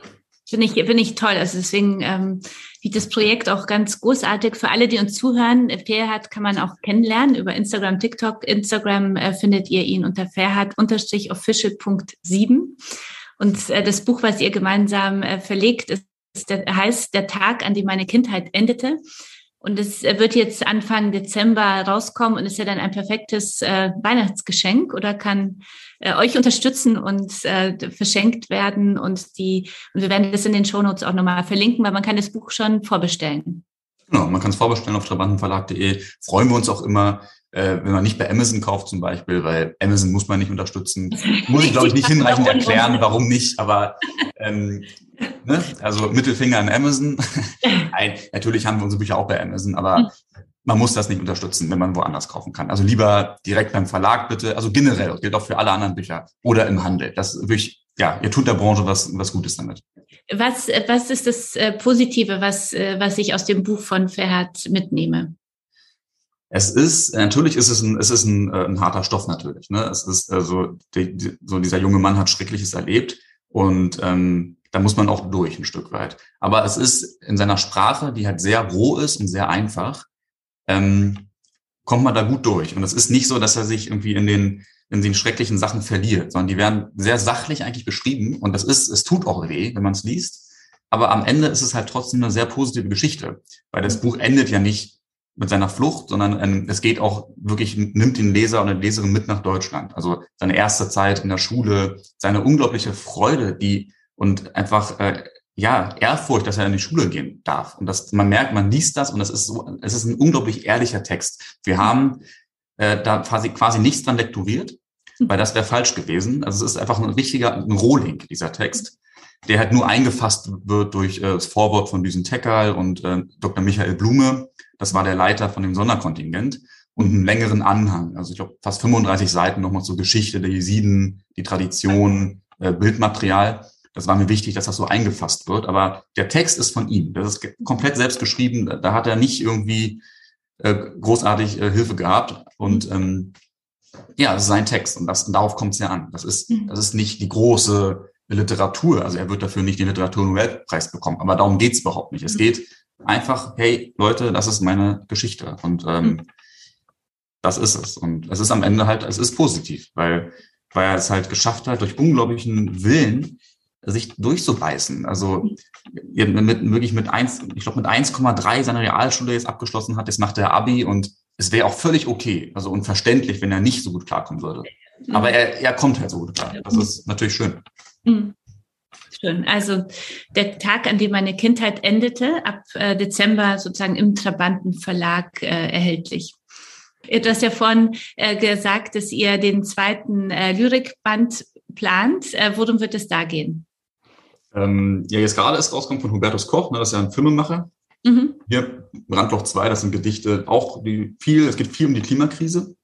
Finde ich, finde ich toll. Also deswegen ähm, sieht das Projekt auch ganz großartig für alle, die uns zuhören. Fairhat kann man auch kennenlernen über Instagram, TikTok. Instagram äh, findet ihr ihn unter fairhat-official.7. Und äh, das Buch, was ihr gemeinsam äh, verlegt, ist, ist der, heißt Der Tag, an dem meine Kindheit endete. Und es äh, wird jetzt Anfang Dezember rauskommen und ist ja dann ein perfektes äh, Weihnachtsgeschenk oder kann äh, euch unterstützen und äh, verschenkt werden. Und die, und wir werden das in den Shownotes auch nochmal verlinken, weil man kann das Buch schon vorbestellen. Genau, man kann es vorbestellen auf trabantenverlag.de. Freuen wir uns auch immer, äh, wenn man nicht bei Amazon kauft zum Beispiel, weil Amazon muss man nicht unterstützen. Muss ich, glaube ich, nicht hinreichend erklären, warum nicht, aber ähm, ne? also Mittelfinger an Amazon. Nein, natürlich haben wir unsere Bücher auch bei Amazon, aber hm. man muss das nicht unterstützen, wenn man woanders kaufen kann. Also lieber direkt beim Verlag bitte, also generell, das gilt auch für alle anderen Bücher oder im Handel. Das wirklich, ja, ihr tut der Branche was, was Gutes damit. Was, was ist das äh, Positive, was, äh, was ich aus dem Buch von Ferhat mitnehme? Es ist, natürlich ist es ein, es ist ein, äh, ein harter Stoff natürlich. Ne? Es ist also, die, die, so dieser junge Mann hat Schreckliches erlebt und ähm, da muss man auch durch ein Stück weit. Aber es ist in seiner Sprache, die halt sehr roh ist und sehr einfach, ähm, kommt man da gut durch. Und es ist nicht so, dass er sich irgendwie in den in den schrecklichen Sachen verliert, sondern die werden sehr sachlich eigentlich beschrieben. Und das ist, es tut auch weh, wenn man es liest. Aber am Ende ist es halt trotzdem eine sehr positive Geschichte, weil das Buch endet ja nicht mit seiner Flucht, sondern ähm, es geht auch wirklich, nimmt den Leser oder die Leserin mit nach Deutschland. Also seine erste Zeit in der Schule, seine unglaubliche Freude, die und einfach äh, ja Ehrfurcht, dass er in die Schule gehen darf. Und das, man merkt, man liest das und es ist so, es ist ein unglaublich ehrlicher Text. Wir haben äh, da quasi quasi nichts dran lektoriert, weil das wäre falsch gewesen. Also es ist einfach ein richtiger ein Rohling, dieser Text der halt nur eingefasst wird durch äh, das Vorwort von Düsen Tekal und äh, Dr. Michael Blume. Das war der Leiter von dem Sonderkontingent und einen längeren Anhang. Also ich glaube fast 35 Seiten nochmal zur Geschichte der Jesiden, die Tradition, äh, Bildmaterial. Das war mir wichtig, dass das so eingefasst wird. Aber der Text ist von ihm. Das ist komplett selbst geschrieben. Da hat er nicht irgendwie äh, großartig äh, Hilfe gehabt. Und ähm, ja, das ist sein Text und, das, und darauf kommt es ja an. Das ist, mhm. das ist nicht die große Literatur. Also er wird dafür nicht den Literaturnobelpreis bekommen. Aber darum geht's überhaupt nicht. Es geht einfach, hey Leute, das ist meine Geschichte. Und ähm, mhm. das ist es. Und es ist am Ende halt, es ist positiv, weil, weil er es halt geschafft hat, durch unglaublichen Willen sich durchzubeißen. Also mit, wirklich mit eins, ich glaube mit 1,3 seine Realschule jetzt abgeschlossen hat, jetzt macht er Abi und es wäre auch völlig okay, also unverständlich, wenn er nicht so gut klarkommen würde. Mhm. Aber er, er kommt halt so gut klar. Das ist natürlich schön. Mhm. Schön. Also der Tag, an dem meine Kindheit endete, ab äh, Dezember sozusagen im Trabanten Verlag äh, erhältlich. Du hast ja vorhin äh, gesagt, dass ihr den zweiten äh, Lyrikband plant. Äh, worum wird es da gehen? Ähm, ja, jetzt gerade ist rauskommt von Hubertus Koch, ne, das ist ja ein Filmemacher. Mhm. Hier, Brandloch 2, das sind Gedichte, auch die viel, es geht viel um die Klimakrise.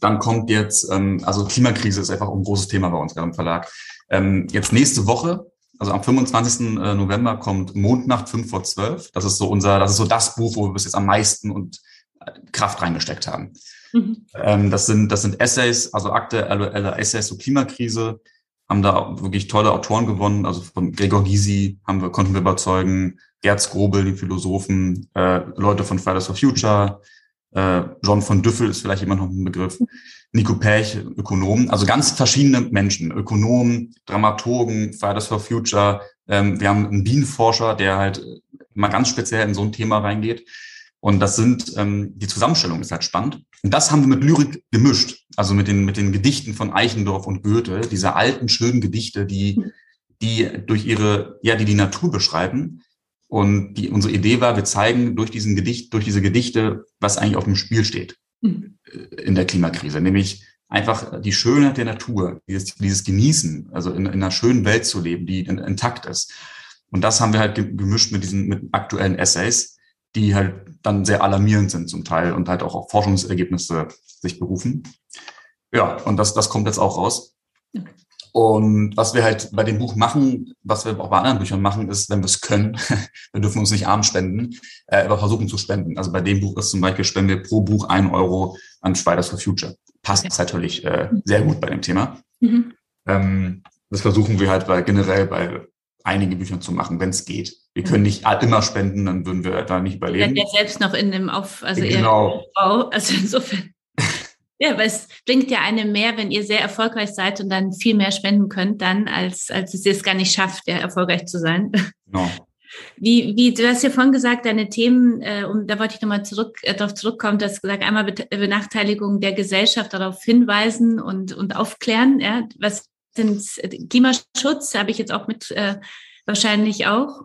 Dann kommt jetzt, ähm, also Klimakrise ist einfach ein großes Thema bei uns gerade im Verlag. Ähm, jetzt nächste Woche, also am 25. Äh, November kommt Mondnacht 5 vor 12. Das ist so unser, das ist so das Buch, wo wir bis jetzt am meisten und äh, Kraft reingesteckt haben. Mhm. Ähm, das sind, das sind Essays, also aktuelle Essays zur Klimakrise, haben da wirklich tolle Autoren gewonnen, also von Gregor Gysi haben wir, konnten wir überzeugen, Gerd Grobel, die Philosophen, äh, Leute von Fridays for Future, äh, John von Düffel ist vielleicht jemand noch ein Begriff, Nico Pech, Ökonomen, also ganz verschiedene Menschen, Ökonomen, Dramaturgen, Fridays for Future. Ähm, wir haben einen Bienenforscher, der halt mal ganz speziell in so ein Thema reingeht. Und das sind, ähm, die Zusammenstellung ist halt spannend. Und das haben wir mit Lyrik gemischt, also mit den, mit den Gedichten von Eichendorff und Goethe, diese alten, schönen Gedichte, die, die durch ihre, ja, die die Natur beschreiben. Und die, unsere Idee war, wir zeigen durch diesen Gedicht, durch diese Gedichte, was eigentlich auf dem Spiel steht mhm. in der Klimakrise, nämlich einfach die Schönheit der Natur, dieses, dieses Genießen, also in, in einer schönen Welt zu leben, die intakt ist. Und das haben wir halt gemischt mit diesen mit aktuellen Essays, die halt dann sehr alarmierend sind zum Teil und halt auch auf Forschungsergebnisse sich berufen. Ja, und das, das kommt jetzt auch raus. Und was wir halt bei dem Buch machen, was wir auch bei anderen Büchern machen, ist, wenn wir es können, wir dürfen uns nicht arm spenden, äh, aber versuchen zu spenden. Also bei dem Buch ist zum Beispiel, spenden wir pro Buch ein Euro an Fridays for Future. Passt okay. natürlich äh, sehr gut bei dem Thema. Mhm. Ähm, das versuchen wir halt bei, generell bei einige Bücher zu machen, wenn es geht. Wir können nicht immer spenden, dann würden wir da nicht überleben. Ja, selbst noch in dem Auf, also genau. Bau, also insofern. Ja, aber es bringt ja einem mehr, wenn ihr sehr erfolgreich seid und dann viel mehr spenden könnt, dann als als es es gar nicht schafft, ja, erfolgreich zu sein. Genau. Wie, wie du hast ja vorhin gesagt, deine Themen, äh, und da wollte ich nochmal zurück, äh, darauf zurückkommen, dass gesagt, einmal Benachteiligung der Gesellschaft darauf hinweisen und, und aufklären. Ja, was sind Klimaschutz, habe ich jetzt auch mit äh, wahrscheinlich auch.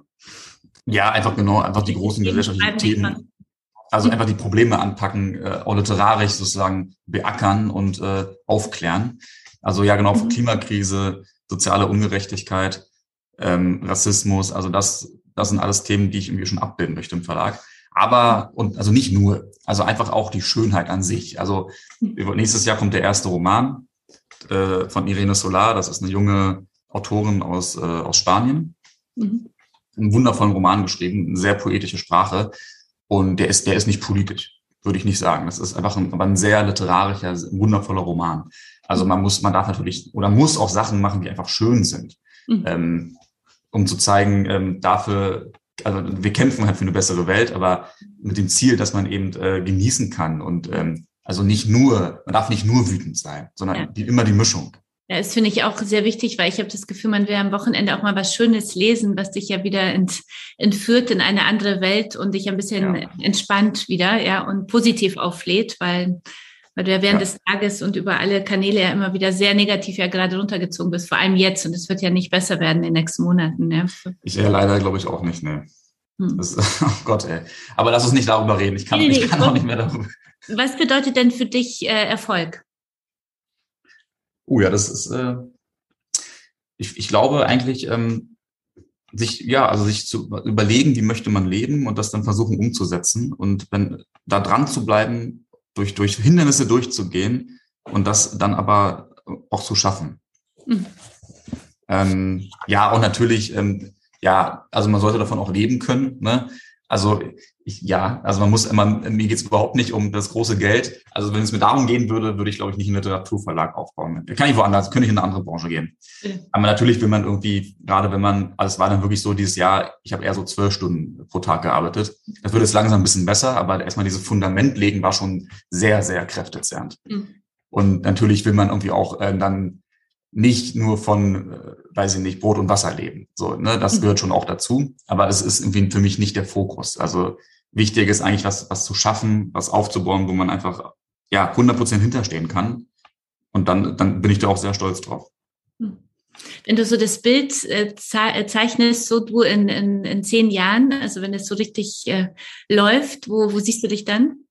Ja, einfach genau, einfach die großen gesellschaftlichen Themen. Also einfach die Probleme anpacken, äh, auch literarisch sozusagen beackern und äh, aufklären. Also ja, genau, mhm. Klimakrise, soziale Ungerechtigkeit, ähm, Rassismus, also das, das sind alles Themen, die ich irgendwie schon abbilden möchte im Verlag. Aber, und also nicht nur, also einfach auch die Schönheit an sich. Also mhm. nächstes Jahr kommt der erste Roman äh, von Irene Solar, das ist eine junge Autorin aus, äh, aus Spanien. Mhm. Einen wundervollen Roman geschrieben, eine sehr poetische Sprache. Und der ist, der ist nicht politisch, würde ich nicht sagen. Das ist einfach ein, aber ein sehr literarischer, wundervoller Roman. Also man muss, man darf natürlich oder muss auch Sachen machen, die einfach schön sind, mhm. ähm, um zu zeigen, ähm, dafür, also wir kämpfen halt für eine bessere Welt, aber mit dem Ziel, dass man eben äh, genießen kann und ähm, also nicht nur, man darf nicht nur wütend sein, sondern ja. die, immer die Mischung. Ja, das finde ich auch sehr wichtig, weil ich habe das Gefühl, man will am Wochenende auch mal was Schönes lesen, was dich ja wieder ent, entführt in eine andere Welt und dich ein bisschen ja. entspannt wieder, ja, und positiv auflädt, weil, weil du ja während ja. des Tages und über alle Kanäle ja immer wieder sehr negativ ja gerade runtergezogen bist, vor allem jetzt. Und es wird ja nicht besser werden in den nächsten Monaten. Ja. Ich ja leider glaube ich auch nicht, ne. Hm. Das, oh Gott, ey. Aber lass uns nicht darüber reden. Ich kann, nee, nee, ich kann auch nicht mehr darüber. Was bedeutet denn für dich äh, Erfolg? Oh ja, das ist, äh, ich, ich glaube eigentlich, ähm, sich, ja, also sich zu überlegen, wie möchte man leben und das dann versuchen umzusetzen und wenn da dran zu bleiben, durch, durch Hindernisse durchzugehen und das dann aber auch zu schaffen. Mhm. Ähm, ja, und natürlich, ähm, ja, also man sollte davon auch leben können. Ne? Also ich, ja, also man muss immer, mir geht es überhaupt nicht um das große Geld. Also wenn es mir darum gehen würde, würde ich, glaube ich, nicht einen Literaturverlag aufbauen. Kann ich woanders, könnte ich in eine andere Branche gehen. Ja. Aber natürlich will man irgendwie, gerade wenn man, also es war dann wirklich so dieses Jahr, ich habe eher so zwölf Stunden pro Tag gearbeitet. Das wird jetzt langsam ein bisschen besser, aber erstmal dieses Fundament legen war schon sehr, sehr kräftezehrend. Mhm. Und natürlich will man irgendwie auch äh, dann nicht nur von, äh, weiß ich nicht, Brot und Wasser leben. So, ne, das mhm. gehört schon auch dazu. Aber es ist irgendwie für mich nicht der Fokus. Also wichtig ist eigentlich was, was zu schaffen, was aufzubauen, wo man einfach, ja, 100 Prozent hinterstehen kann. Und dann, dann bin ich da auch sehr stolz drauf. Hm. Wenn du so das Bild äh, äh, zeichnest, so du in, in, in zehn Jahren, also wenn es so richtig äh, läuft, wo, wo siehst du dich dann?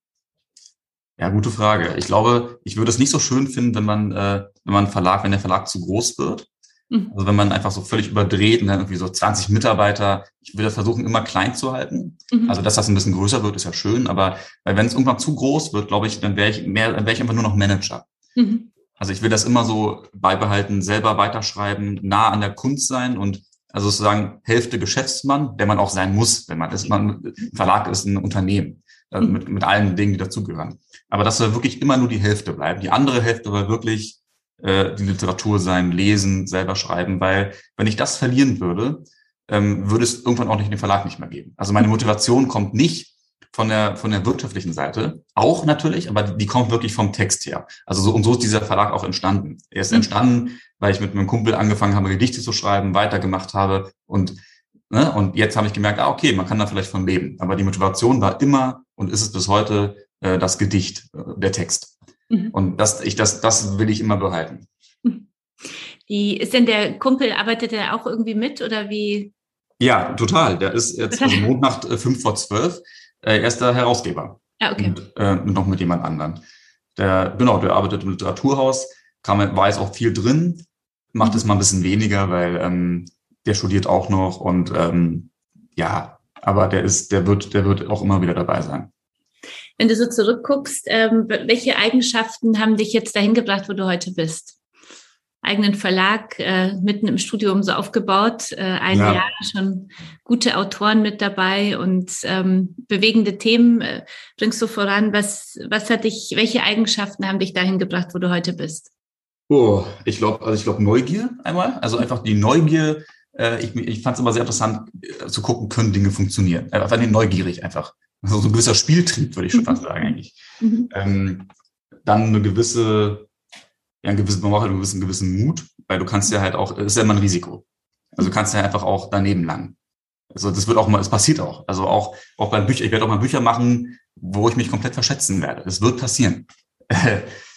Ja, gute Frage. Ich glaube, ich würde es nicht so schön finden, wenn man, äh, wenn man Verlag, wenn der Verlag zu groß wird. Mhm. Also wenn man einfach so völlig überdreht und dann irgendwie so 20 Mitarbeiter, ich würde versuchen, immer klein zu halten. Mhm. Also dass das ein bisschen größer wird, ist ja schön, aber weil wenn es irgendwann zu groß wird, glaube ich, dann wäre ich mehr, dann wäre ich einfach nur noch Manager. Mhm. Also ich will das immer so beibehalten, selber weiterschreiben, nah an der Kunst sein und also sozusagen Hälfte Geschäftsmann, der man auch sein muss, wenn man ist. Man, Verlag ist ein Unternehmen äh, mhm. mit, mit allen Dingen, die dazugehören. Aber das soll wirklich immer nur die Hälfte bleiben. Die andere Hälfte soll wirklich äh, die Literatur sein, lesen, selber schreiben, weil wenn ich das verlieren würde, ähm, würde es irgendwann auch nicht den Verlag nicht mehr geben. Also meine Motivation kommt nicht von der, von der wirtschaftlichen Seite, auch natürlich, aber die kommt wirklich vom Text her. Also so, und so ist dieser Verlag auch entstanden. Er ist mhm. entstanden, weil ich mit meinem Kumpel angefangen habe, Gedichte zu schreiben, weitergemacht habe und Ne? Und jetzt habe ich gemerkt, ah, okay, man kann da vielleicht von leben. Aber die Motivation war immer und ist es bis heute äh, das Gedicht, äh, der Text. Mhm. Und das, ich, das, das will ich immer behalten. Wie ist denn der Kumpel, arbeitet er auch irgendwie mit oder wie? Ja, total. Der ist jetzt also Mondnacht äh, fünf vor zwölf, äh, erster Herausgeber. Ah, okay. Und äh, noch mit jemand anderen. Der, genau, der arbeitet im Literaturhaus, kam, war jetzt auch viel drin, macht mhm. es mal ein bisschen weniger, weil ähm, der studiert auch noch und ähm, ja, aber der ist, der wird, der wird auch immer wieder dabei sein. Wenn du so zurückguckst, ähm, welche Eigenschaften haben dich jetzt dahin gebracht, wo du heute bist? Eigenen Verlag äh, mitten im Studium so aufgebaut, äh, ein ja. Jahr schon gute Autoren mit dabei und ähm, bewegende Themen äh, bringst du voran. Was, was hat dich, welche Eigenschaften haben dich dahin gebracht, wo du heute bist? Oh, ich glaube, also ich glaube Neugier einmal, also einfach die Neugier, äh, ich, ich fand es immer sehr interessant äh, zu gucken, können Dinge funktionieren. Einfach neugierig einfach. Also so ein gewisser Spieltrieb, würde ich schon fast sagen eigentlich. Mhm. Ähm, dann eine gewisse, ja, ein gewissen, man braucht halt einen gewissen, gewissen Mut, weil du kannst ja halt auch, es ist ja immer ein Risiko. Also du kannst ja einfach auch daneben lang. Also das wird auch mal, es passiert auch. Also auch, auch bei Büchern, ich werde auch mal Bücher machen, wo ich mich komplett verschätzen werde. Es wird passieren.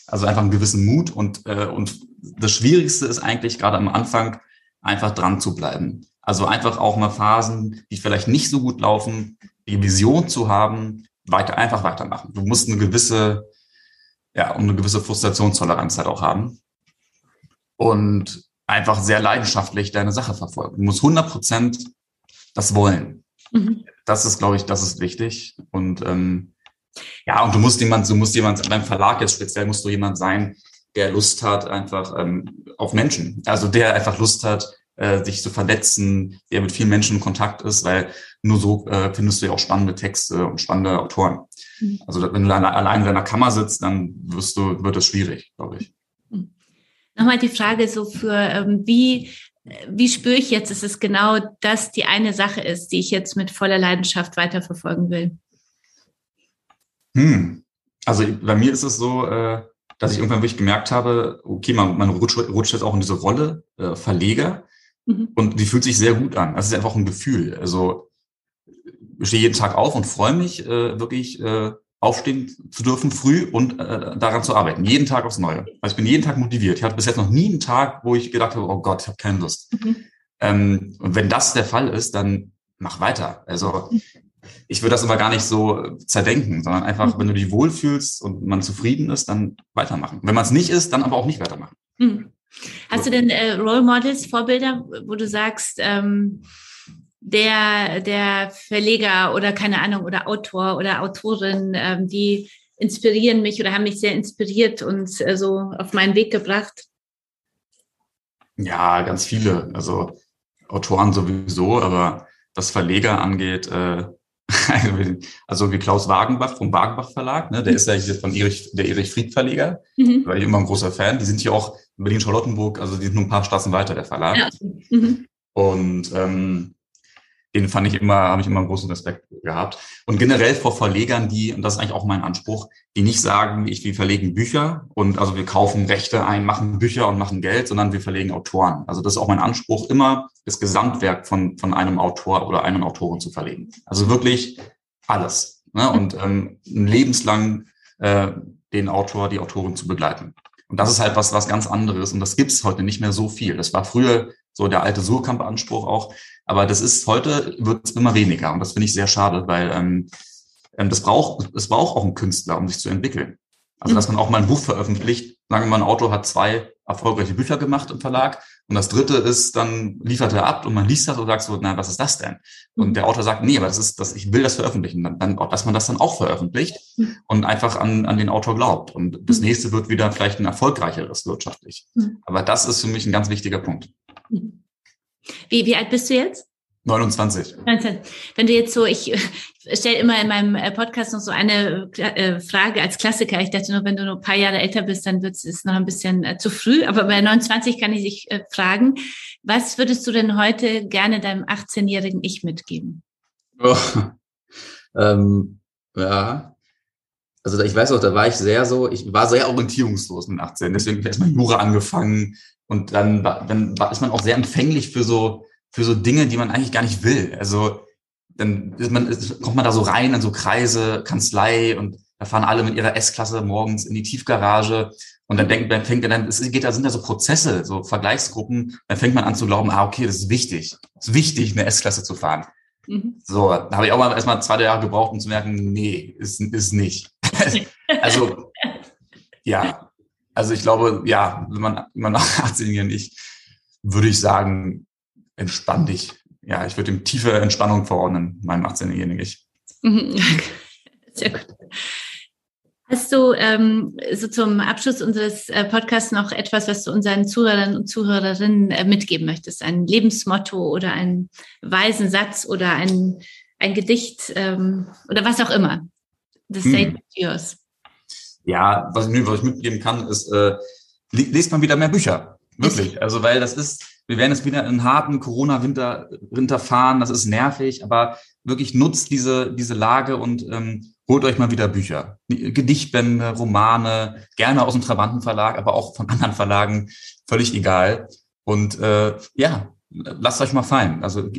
Also einfach einen gewissen Mut und, äh, und das Schwierigste ist eigentlich gerade am Anfang, einfach dran zu bleiben. Also einfach auch mal Phasen, die vielleicht nicht so gut laufen, die Vision zu haben, weiter, einfach weitermachen. Du musst eine gewisse, ja, eine gewisse Frustrationstoleranz halt auch haben. Und einfach sehr leidenschaftlich deine Sache verfolgen. Du musst 100 Prozent das wollen. Mhm. Das ist, glaube ich, das ist wichtig. Und ähm, ja, und du musst jemand, du musst jemand, beim Verlag jetzt speziell musst du jemand sein, der Lust hat einfach ähm, auf Menschen. Also der einfach Lust hat, äh, sich zu verletzen, der mit vielen Menschen in Kontakt ist, weil nur so äh, findest du ja auch spannende Texte und spannende Autoren. Mhm. Also wenn du allein in deiner Kammer sitzt, dann wirst du, wird es schwierig, glaube ich. Mhm. Nochmal die Frage so für, ähm, wie, wie spüre ich jetzt, dass es genau das die eine Sache ist, die ich jetzt mit voller Leidenschaft weiterverfolgen will? Hm. Also bei mir ist es so, äh, dass ich irgendwann wirklich gemerkt habe, okay, man, man rutscht, rutscht jetzt auch in diese Rolle äh, Verleger mhm. und die fühlt sich sehr gut an. Das ist einfach ein Gefühl. Also ich stehe jeden Tag auf und freue mich äh, wirklich äh, aufstehen zu dürfen früh und äh, daran zu arbeiten. Jeden Tag aufs Neue. Also ich bin jeden Tag motiviert. Ich hatte bis jetzt noch nie einen Tag, wo ich gedacht habe, oh Gott, ich habe keine Lust. Mhm. Ähm, und wenn das der Fall ist, dann mach weiter. Also mhm ich würde das aber gar nicht so zerdenken, sondern einfach, mhm. wenn du dich wohlfühlst und man zufrieden ist, dann weitermachen. Wenn man es nicht ist, dann aber auch nicht weitermachen. Mhm. Hast du denn äh, Role Models, Vorbilder, wo du sagst, ähm, der, der Verleger oder keine Ahnung, oder Autor oder Autorin, ähm, die inspirieren mich oder haben mich sehr inspiriert und äh, so auf meinen Weg gebracht? Ja, ganz viele. Also Autoren sowieso, aber was Verleger angeht, äh, also wie Klaus Wagenbach vom Wagenbach Verlag, ne? der ist ja hier von Erich, der Erich Fried Verleger, mhm. war ich immer ein großer Fan. Die sind hier auch Berlin-Charlottenburg, also die sind nur ein paar Straßen weiter, der Verlag. Ja. Mhm. Und ähm, den fand ich immer, habe ich immer einen großen Respekt gehabt. Und generell vor Verlegern, die, und das ist eigentlich auch mein Anspruch, die nicht sagen, ich, wir verlegen Bücher und also wir kaufen Rechte ein, machen Bücher und machen Geld, sondern wir verlegen Autoren. Also das ist auch mein Anspruch, immer das Gesamtwerk von, von einem Autor oder einem Autoren zu verlegen. Also wirklich alles. Ne? Und ähm, lebenslang äh, den Autor, die Autorin zu begleiten. Und das ist halt was, was ganz anderes. Und das gibt's heute nicht mehr so viel. Das war früher so der alte Surkamp-Anspruch auch. Aber das ist heute wird es immer weniger und das finde ich sehr schade, weil ähm, ähm, das braucht es braucht auch einen Künstler, um sich zu entwickeln. Also dass man auch mal ein Buch veröffentlicht. Sagen wir mal, ein Autor hat zwei erfolgreiche Bücher gemacht im Verlag und das dritte ist, dann liefert er ab und man liest das und sagt so, na, was ist das denn? Und der Autor sagt, nee, aber das ist, das, ich will das veröffentlichen. Dann, dann, dass man das dann auch veröffentlicht und einfach an, an den Autor glaubt. Und das nächste wird wieder vielleicht ein erfolgreicheres wirtschaftlich. Aber das ist für mich ein ganz wichtiger Punkt. Wie, wie alt bist du jetzt? 29. 19. Wenn du jetzt so, ich stelle immer in meinem äh, Podcast noch so eine äh, Frage als Klassiker. Ich dachte nur, wenn du nur ein paar Jahre älter bist, dann wird es noch ein bisschen äh, zu früh. Aber bei 29 kann ich dich fragen, was würdest du denn heute gerne deinem 18-jährigen Ich mitgeben? Oh, ähm, ja, also ich weiß auch, da war ich sehr so, ich war sehr orientierungslos mit 18. Deswegen habe ich erstmal Jura angefangen und dann, dann ist man auch sehr empfänglich für so für so Dinge, die man eigentlich gar nicht will. Also dann ist man, ist, kommt man da so rein in so Kreise, Kanzlei und da fahren alle mit ihrer S-Klasse morgens in die Tiefgarage und dann denkt, dann fängt dann, es geht, da sind da so Prozesse, so Vergleichsgruppen, dann fängt man an zu glauben, ah, okay, das ist wichtig. Es ist wichtig, eine S-Klasse zu fahren. Mhm. So, da habe ich auch mal erstmal zwei Jahre gebraucht, um zu merken, nee, ist, ist nicht. also, ja. Also ich glaube, ja, wenn man, wenn man nach 18 Jahren ich, würde ich sagen, entspann dich. Ja, ich würde ihm tiefe Entspannung verordnen, meinem 18-jährigen Ich. Mhm. Sehr gut. Hast du ähm, so zum Abschluss unseres äh, Podcasts noch etwas, was du unseren Zuhörern und Zuhörerinnen äh, mitgeben möchtest? Ein Lebensmotto oder einen weisen Satz oder ein, ein Gedicht ähm, oder was auch immer? The stage hm. yours. Ja, was ich, was ich mitgeben kann, ist, äh, lest mal wieder mehr Bücher. Wirklich. Also, weil das ist, wir werden jetzt wieder in einen harten Corona-Winter Winter fahren, das ist nervig, aber wirklich nutzt diese, diese Lage und ähm, holt euch mal wieder Bücher. Gedichtbände, Romane, gerne aus dem Trabantenverlag, aber auch von anderen Verlagen, völlig egal. Und äh, ja, lasst euch mal fallen. Also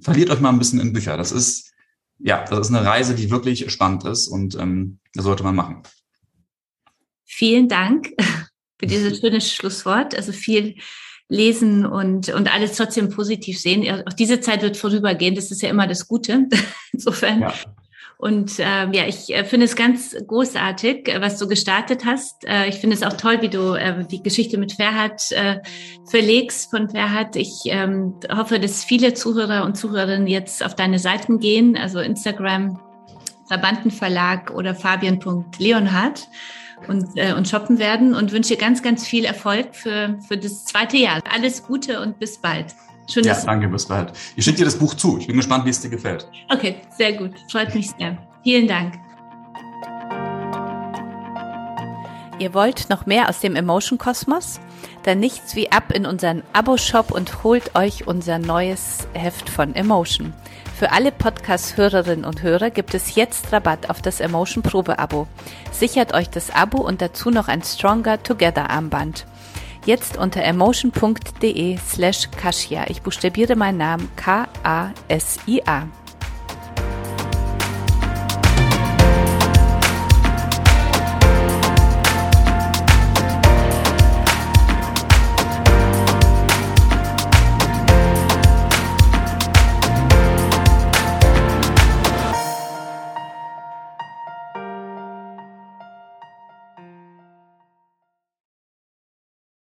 verliert euch mal ein bisschen in Bücher. Das ist, ja, das ist eine Reise, die wirklich spannend ist und ähm, das sollte man machen. Vielen Dank für dieses schöne Schlusswort. Also viel lesen und, und alles trotzdem positiv sehen. Auch diese Zeit wird vorübergehen. Das ist ja immer das Gute. Insofern. Ja. Und ähm, ja, ich äh, finde es ganz großartig, äh, was du gestartet hast. Äh, ich finde es auch toll, wie du äh, die Geschichte mit Ferhat äh, verlegst von Ferhat. Ich ähm, hoffe, dass viele Zuhörer und Zuhörerinnen jetzt auf deine Seiten gehen, also Instagram, Verbandenverlag oder fabian.leonhardt und, äh, und shoppen werden und wünsche ganz, ganz viel Erfolg für, für das zweite Jahr. Alles Gute und bis bald. Schön, ja, danke, bis bald. Ich schicke dir das Buch zu. Ich bin gespannt, wie es dir gefällt. Okay, sehr gut. Freut mich sehr. Vielen Dank. Ihr wollt noch mehr aus dem Emotion Kosmos? Dann nichts wie ab in unseren Abo-Shop und holt euch unser neues Heft von Emotion. Für alle Podcast-Hörerinnen und Hörer gibt es jetzt Rabatt auf das Emotion Probe-Abo. Sichert euch das Abo und dazu noch ein Stronger Together Armband. Jetzt unter emotion.de slash Kasia. Ich buchstabiere meinen Namen K-A-S-I-A.